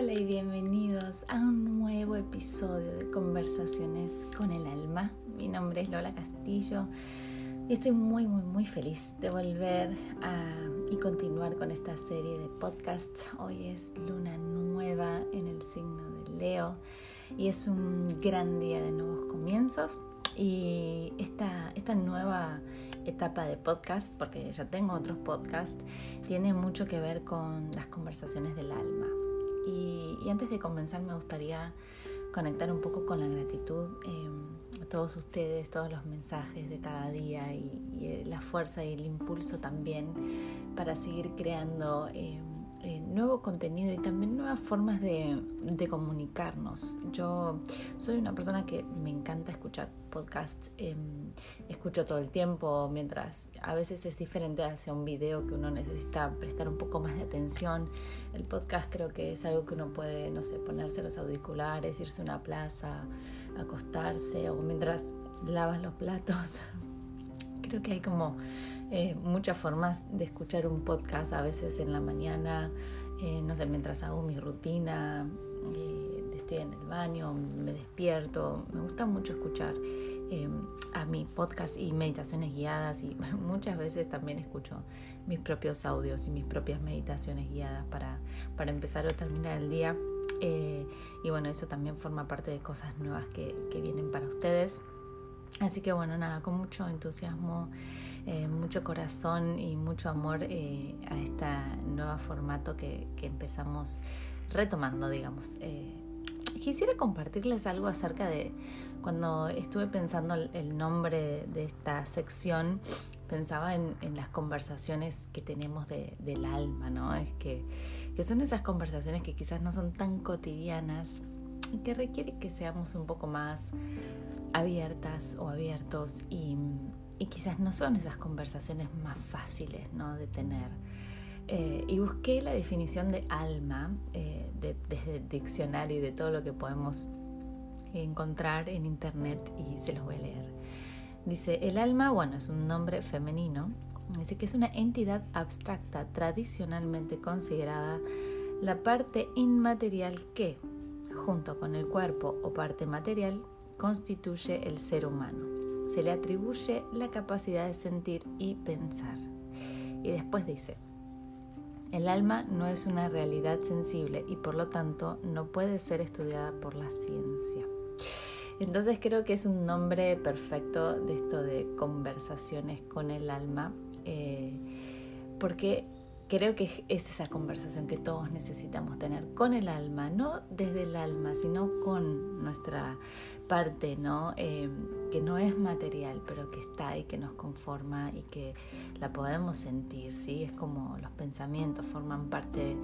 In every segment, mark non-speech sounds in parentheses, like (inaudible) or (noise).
Hola y bienvenidos a un nuevo episodio de Conversaciones con el Alma. Mi nombre es Lola Castillo y estoy muy, muy, muy feliz de volver y continuar con esta serie de podcasts. Hoy es luna nueva en el signo de Leo y es un gran día de nuevos comienzos. Y esta, esta nueva etapa de podcast, porque ya tengo otros podcasts, tiene mucho que ver con las conversaciones del alma. Y, antes de comenzar me gustaría conectar un poco con la gratitud eh, a todos ustedes, todos los mensajes de cada día y, eh, la fuerza y el impulso también para seguir creando. Eh, eh, nuevo contenido y también nuevas formas de, comunicarnos. Yo soy una persona que me encanta escuchar podcasts, em, escucho todo el tiempo, mientras a veces es diferente hacia un video que uno necesita prestar un poco más de atención. El podcast creo que es algo que uno puede, no sé, ponerse los auriculares, irse a una plaza, acostarse o mientras lavas los platos. (laughs) Creo que hay como eh, muchas formas de escuchar un podcast, a veces en la mañana, eh, no sé, mientras hago mi rutina, eh, en el baño, me despierto. Me gusta mucho escuchar a mi podcast y meditaciones guiadas y (laughs) muchas veces también escucho mis propios audios y mis propias meditaciones guiadas para, para empezar o terminar el día. y bueno, eso también forma parte de cosas nuevas que, que vienen para ustedes. Así que bueno, nada, con mucho entusiasmo eh, mucho corazón y mucho amor eh, a este nuevo formato que, empezamos retomando, digamos. Eh, quisiera compartirles algo acerca de cuando estuve pensando el, nombre de, esta sección, pensaba en, las conversaciones que tenemos del alma, ¿no? Es que, que son esas conversaciones que quizás no son tan cotidianas y que requieren que seamos un poco más abiertas o abiertos y, y quizás no son esas conversaciones más fáciles ¿no? de tener. Eh, y busqué la definición de alma eh, desde el diccionario y de todo lo que podemos encontrar en internet y se los voy a leer. Dice, el alma, bueno, es un nombre femenino, dice que es una entidad abstracta tradicionalmente considerada la parte inmaterial que, junto con el cuerpo o parte material, constituye el ser humano se le atribuye la capacidad de sentir y pensar. Y después dice, el alma no es una realidad sensible y por lo tanto no puede ser estudiada por la ciencia. Entonces creo que es un nombre perfecto de esto de conversaciones con el alma, eh, porque creo que es esa conversación que todos necesitamos tener con el alma, no desde el alma, sino con nuestra parte, ¿no? Eh, que no es material, pero que está ahí, que nos conforma y que la podemos sentir, ¿sí? Es como los pensamientos forman parte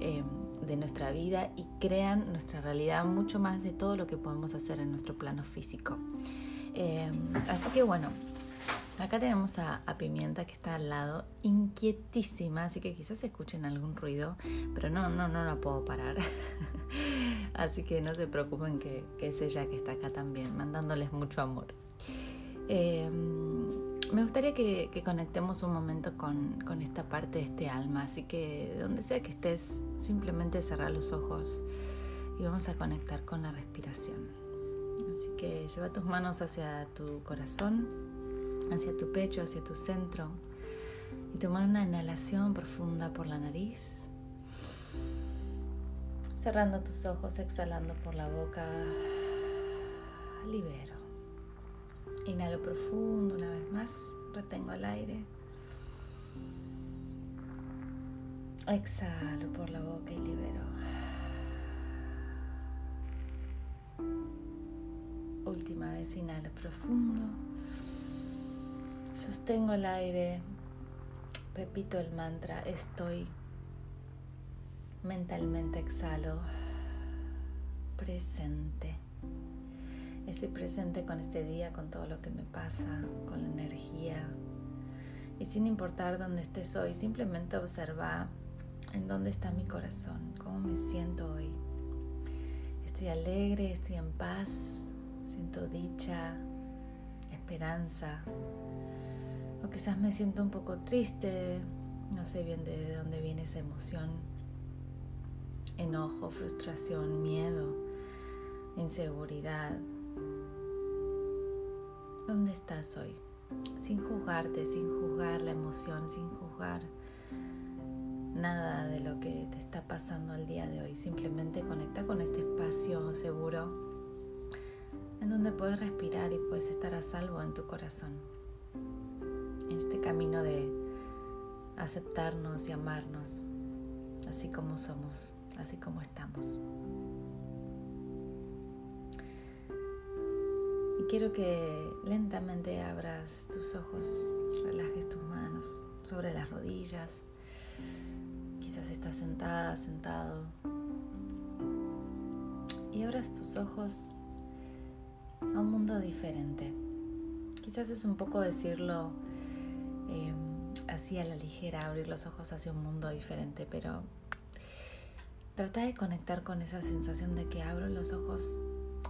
eh, de nuestra vida y crean nuestra realidad mucho más de todo lo que podemos hacer en nuestro plano físico. Eh, así que bueno, acá tenemos a, Pimienta que está al lado, inquietísima, así que quizás escuchen algún ruido, pero no, no, no la puedo parar. (laughs) Así que no se preocupen que, es ella que está acá también, mandándoles mucho amor. Em, me gustaría que, conectemos un momento con, esta parte de este alma, así que donde sea que estés, simplemente cerrar los ojos y vamos a conectar con la respiración. Así que lleva tus manos hacia tu corazón, hacia tu pecho, hacia tu centro y toma una inhalación profunda por la nariz Cerrando tus ojos, exhalando por la boca, libero. Inhalo profundo una vez más, retengo el aire. Exhalo por la boca y libero. Última vez, inhalo profundo. Sostengo el aire. Repito el mantra, estoy Mentalmente exhalo presente. Estoy presente con este día, con todo lo que me pasa, con la energía. Y sin importar dónde estés hoy, simplemente observa en dónde está mi corazón, cómo me siento hoy. Estoy alegre, estoy en paz, siento dicha, esperanza. O quizás me siento un poco triste, no sé bien de dónde viene esa emoción enojo, frustración, miedo, inseguridad. ¿Dónde estás hoy? Sin juzgarte, sin juzgar la emoción, sin juzgar nada de lo que te está pasando al día de hoy. Simplemente conecta con este espacio seguro en donde puedes respirar y puedes estar a salvo en tu corazón. Este camino de aceptarnos y amarnos así como somos, así como estamos. Y quiero que lentamente abras tus ojos, relajes tus manos sobre las rodillas. Quizás estás sentada, sentado. Y abras tus ojos a un mundo diferente. Quizás es un poco decirlo eh, así a la ligera, abrir los ojos hacia un mundo diferente, pero trata de conectar con esa sensación de que abro los ojos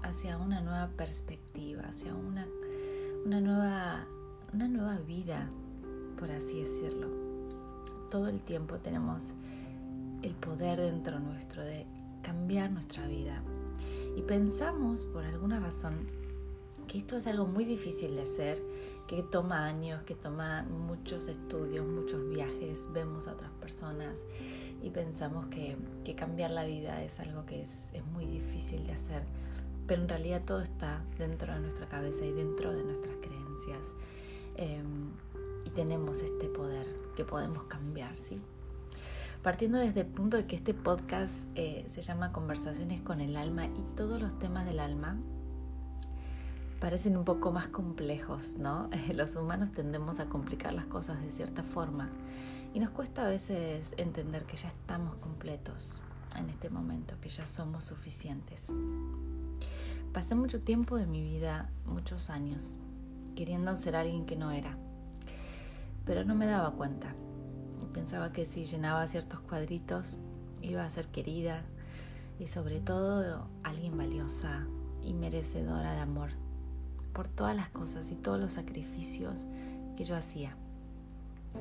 hacia una nueva perspectiva, hacia una, una, nueva, una nueva vida, por así decirlo. Todo el tiempo tenemos el poder dentro nuestro de cambiar nuestra vida. Y pensamos, por alguna razón, que esto es algo muy difícil de hacer, que toma años, que toma muchos estudios, muchos viajes, vemos a otras personas y pensamos que, cambiar la vida es algo que es, muy difícil de hacer, pero en realidad todo está dentro de nuestra cabeza y dentro de nuestras creencias em, y tenemos este poder que podemos cambiar, ¿sí? Partiendo desde el punto de que este podcast eh, se llama Conversaciones con el alma y todos los temas del alma parecen un poco más complejos, ¿no? (laughs) Los humanos tendemos a complicar las cosas de cierta forma y nos cuesta a veces entender que ya estamos completos en este momento, que ya somos suficientes. Pasé mucho tiempo de mi vida, muchos años, queriendo ser alguien que no era, pero no me daba cuenta. Pensaba que si llenaba ciertos cuadritos iba a ser querida y sobre todo alguien valiosa y merecedora de amor por todas las cosas y todos los sacrificios que yo hacía.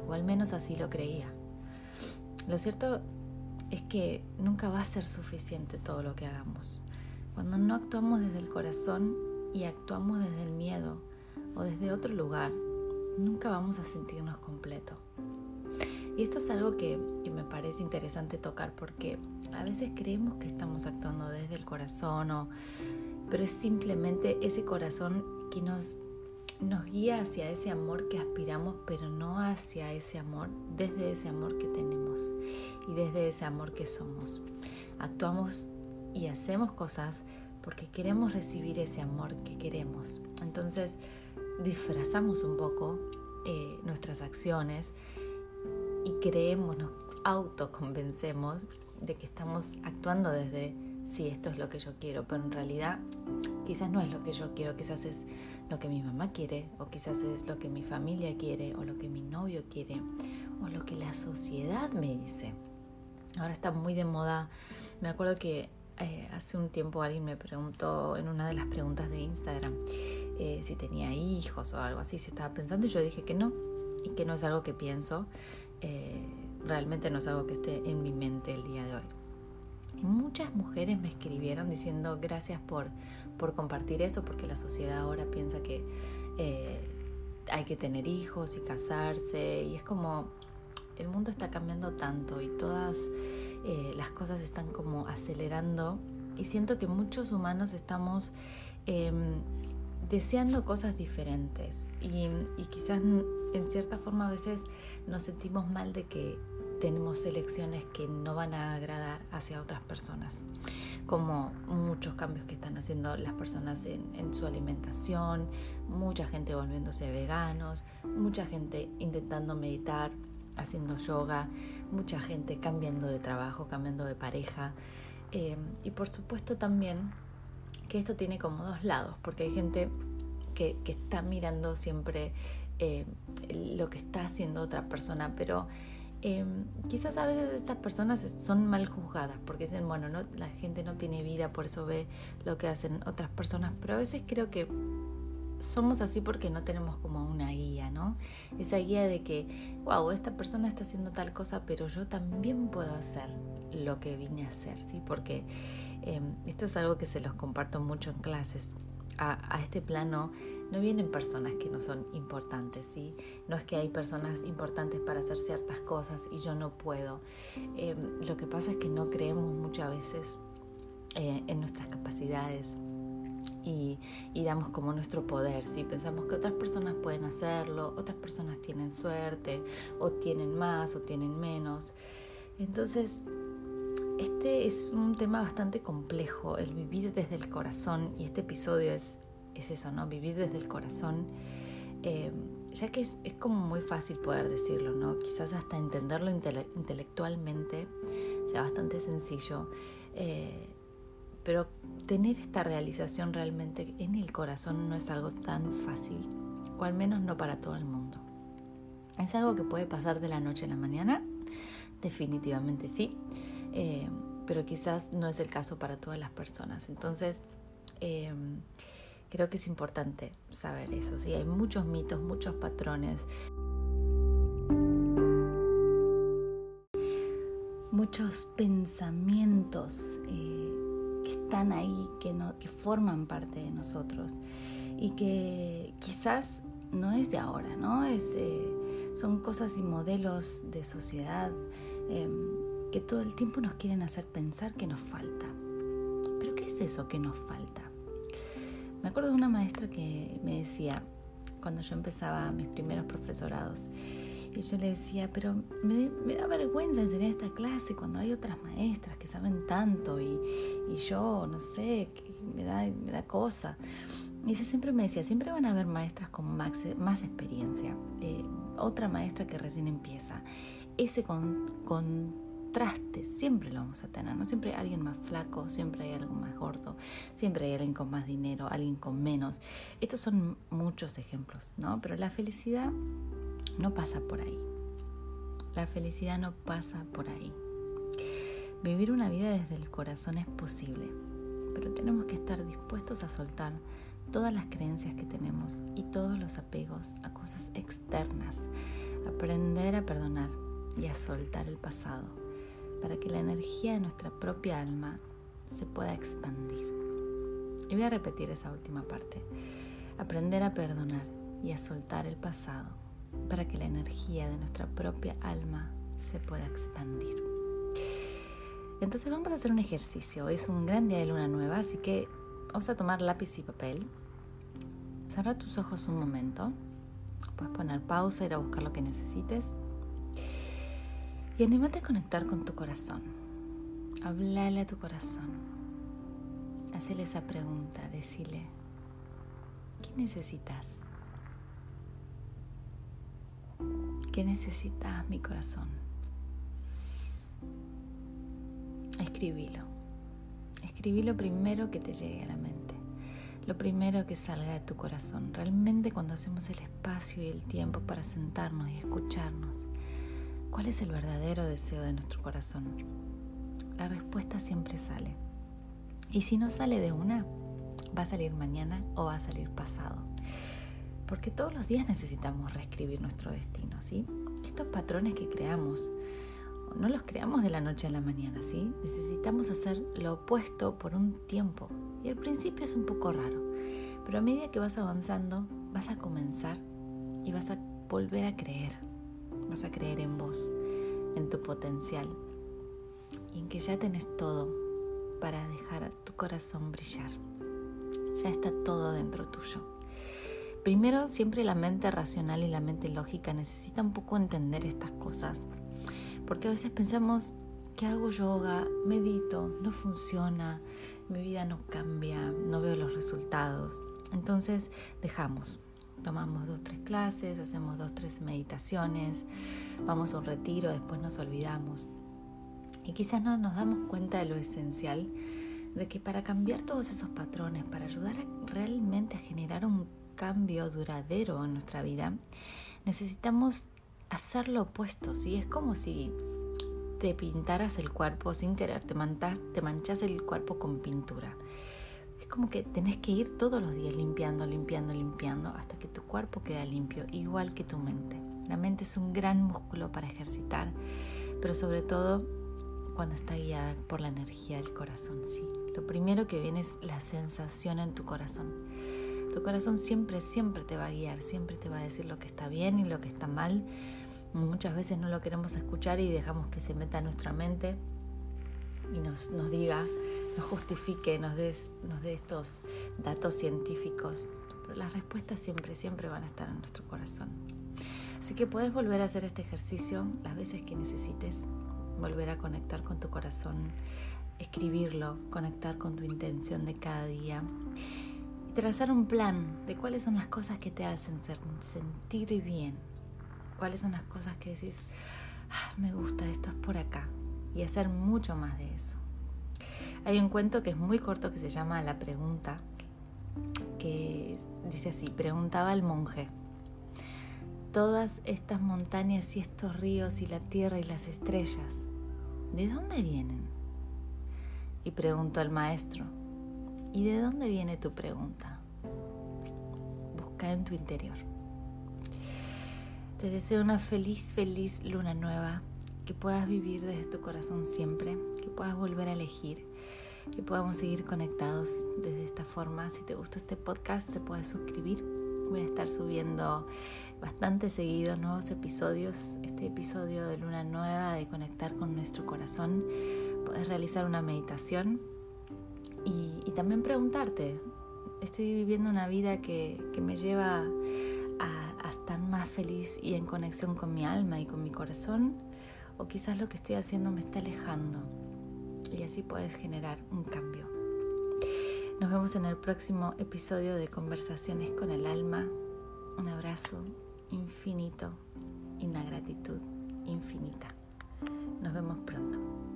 O al menos así lo creía. Lo cierto es que nunca va a ser suficiente todo lo que hagamos. Cuando no actuamos desde el corazón y actuamos desde el miedo o desde otro lugar, nunca vamos a sentirnos completos. Y esto es algo que, que, me parece interesante tocar porque a veces creemos que estamos actuando desde el corazón o pero es simplemente ese corazón que nos, nos guía hacia ese amor que aspiramos, pero no hacia ese amor, desde ese amor que tenemos y desde ese amor que somos. Actuamos y hacemos cosas porque queremos recibir ese amor que queremos. Entonces disfrazamos un poco eh, nuestras acciones y creemos, nos autoconvencemos de que estamos actuando desde sí, esto es lo que yo quiero, pero en realidad quizás no es lo que yo quiero, quizás es lo que mi mamá quiere, o quizás es lo que mi familia quiere, o lo que mi novio quiere, o lo que la sociedad me dice. Ahora está muy de moda. Me acuerdo que eh, hace un tiempo alguien me preguntó en una de las preguntas de Instagram eh, si tenía hijos o algo así, si estaba pensando, y yo dije que no, y que no es algo que pienso. Eh, realmente no es algo que esté en mi mente el día de hoy. Y muchas mujeres me escribieron diciendo gracias por, por compartir eso, porque la sociedad ahora piensa que eh, hay que tener hijos y casarse, y es como el mundo está cambiando tanto y todas eh, las cosas están como acelerando, y siento que muchos humanos estamos em, deseando cosas diferentes, y, y quizás en cierta forma a veces nos sentimos mal de que tenemos elecciones que no van a agradar hacia otras personas, como muchos cambios que están haciendo las personas en, su alimentación, mucha gente volviéndose veganos, mucha gente intentando meditar, haciendo yoga, mucha gente cambiando de trabajo, cambiando de pareja. Eh, y por supuesto también que esto tiene como dos lados, porque hay gente que, está mirando siempre eh, lo que está haciendo otra persona, pero Em, quizás a veces estas personas son mal juzgadas porque dicen, bueno, no, la gente no tiene vida, por eso ve lo que hacen otras personas, pero a veces creo que somos así porque no tenemos como una guía, ¿no? Esa guía de que, wow, esta persona está haciendo tal cosa, pero yo también puedo hacer lo que vine a hacer, ¿sí? Porque em, esto es algo que se los comparto mucho en clases. A, este plano no vienen personas que no son importantes, ¿sí? No es que hay personas importantes para hacer ciertas cosas y yo no puedo. Em, lo que pasa es que no creemos muchas veces eh, en nuestras capacidades, y, damos como nuestro poder. Si pensamos que otras personas pueden hacerlo, otras personas tienen suerte, o tienen más, o tienen menos. Entonces, este es un tema bastante complejo, el vivir desde el corazón, y este episodio es, es eso, ¿no? Vivir desde el corazón. Eh, ya que es, es, como muy fácil poder decirlo, ¿no? Quizás hasta entenderlo intelectualmente sea bastante sencillo. Eh, pero tener esta realización realmente en el corazón no es algo tan fácil, o al menos no para todo el mundo. ¿Es algo que puede pasar de la noche a la mañana? Definitivamente sí, eh, pero quizás no es el caso para todas las personas. Entonces, eh, creo que es importante saber eso. Sí, hay muchos mitos, muchos patrones. Muchos pensamientos eh, están ahí, que, no, que forman parte de nosotros y que quizás no es de ahora, ¿no? Es, eh, son cosas y modelos de sociedad em, que todo el tiempo nos quieren hacer pensar que nos falta. Pero ¿qué es eso que nos falta? Me acuerdo de una maestra que me decía, cuando yo empezaba mis primeros profesorados, y yo le decía, pero me, da vergüenza enseñar esta clase cuando hay otras maestras que saben tanto y, yo, no sé, me da, me da cosa. Y ella siempre me decía, siempre van a haber maestras con más, más experiencia, eh, otra maestra que recién empieza. Ese con, siempre lo vamos a tener, ¿no? Siempre hay alguien más flaco, siempre hay algo más gordo, siempre hay alguien con más dinero, alguien con menos. Estos son muchos ejemplos, ¿no? Pero la felicidad no pasa por ahí. La felicidad no pasa por ahí. Vivir una vida desde el corazón es posible, pero tenemos que estar dispuestos a soltar todas las creencias que tenemos y todos los apegos a cosas externas, aprender a perdonar y a soltar el pasado para que la energía de nuestra propia alma se pueda expandir. Y voy a repetir esa última parte. Aprender a perdonar y a soltar el pasado para que la energía de nuestra propia alma se pueda expandir. Entonces vamos a hacer un ejercicio. es un gran día de luna nueva, así que vamos a tomar lápiz y papel. Cerra tus ojos un momento. Puedes poner pausa, ir a buscar lo que necesites. Y anímate a conectar con tu corazón. Hablale a tu corazón. Hacele esa pregunta, decile, ¿qué necesitas? ¿Qué necesitas, mi corazón? Escribilo. Escribí lo primero que te llegue a la mente. Lo primero que salga de tu corazón. Realmente cuando hacemos el espacio y el tiempo para sentarnos y escucharnos, ¿cuál es el verdadero deseo de nuestro corazón? La respuesta siempre sale. Y si no sale de una, va a salir mañana o va a salir pasado porque todos los días necesitamos reescribir nuestro destino, ¿sí? Estos patrones que creamos, no los creamos de la noche a la mañana, ¿sí? Necesitamos hacer lo opuesto por un tiempo. Y al principio es un poco raro, pero a medida que vas avanzando, vas a comenzar y vas a volver a creer. Vas a creer en vos, en tu potencial y en que ya tenés todo para dejar tu corazón brillar. Ya está todo dentro tuyo. Primero, siempre la mente racional y la mente lógica necesitan un poco entender estas cosas, porque a veces pensamos que hago yoga, medito, no funciona, mi vida no cambia, no veo los resultados. Entonces dejamos, tomamos dos, tres clases, hacemos dos, tres meditaciones, vamos a un retiro, después nos olvidamos. Y quizás no nos damos cuenta de lo esencial, de que para cambiar todos esos patrones, para ayudar realmente a generar un cambio duradero en nuestra vida, necesitamos hacer lo opuesto, ¿sí? Es como si te pintaras el cuerpo sin querer, te, te manchas el cuerpo con pintura. Es como que tenés que ir todos los días limpiando, limpiando, limpiando hasta que tu cuerpo queda limpio, igual que tu mente. La mente es un gran músculo para ejercitar, pero sobre todo cuando está guiada por la energía del corazón, sí. Lo primero que viene es la sensación en tu corazón. Tu corazón siempre, siempre te va a guiar, siempre te va a decir lo que está bien y lo que está mal. Muchas veces no lo queremos escuchar y dejamos que se meta en nuestra mente y nos, nos diga, nos justifique, nos dé nos estos datos científicos. Pero las respuestas siempre, siempre van a estar en nuestro corazón. Así que puedes volver a hacer este ejercicio las veces que necesites, volver a conectar con tu corazón, escribirlo, conectar con tu intención de cada día y trazar un plan de cuáles son las cosas que te hacen sentir bien, cuáles son las cosas que decís, ah, me gusta, esto es por acá, y hacer mucho más de eso. Hay un cuento que es muy corto que se llama La pregunta, que dice así, preguntaba el monje, todas estas montañas y estos ríos y la tierra y las estrellas, ¿de dónde vienen? Y preguntó al maestro, ¿y de dónde viene tu pregunta? Busca en tu interior. Te deseo una feliz, feliz luna nueva, que puedas vivir desde tu corazón siempre, que puedas volver a elegir, que podamos seguir conectados desde esta forma. Si te gusta este podcast, te puedes suscribir. Voy a estar subiendo bastante seguido nuevos episodios. Este episodio de Luna Nueva, de conectar con nuestro corazón, puedes realizar una meditación y, también preguntarte, ¿estoy viviendo una vida que, me lleva a, a estar más feliz y en conexión con mi alma y con mi corazón? O quizás lo que estoy haciendo me está alejando y así puedes generar un cambio. Nos vemos en el próximo episodio de Conversaciones con el Alma. Un abrazo infinito y una gratitud infinita. Nos vemos pronto.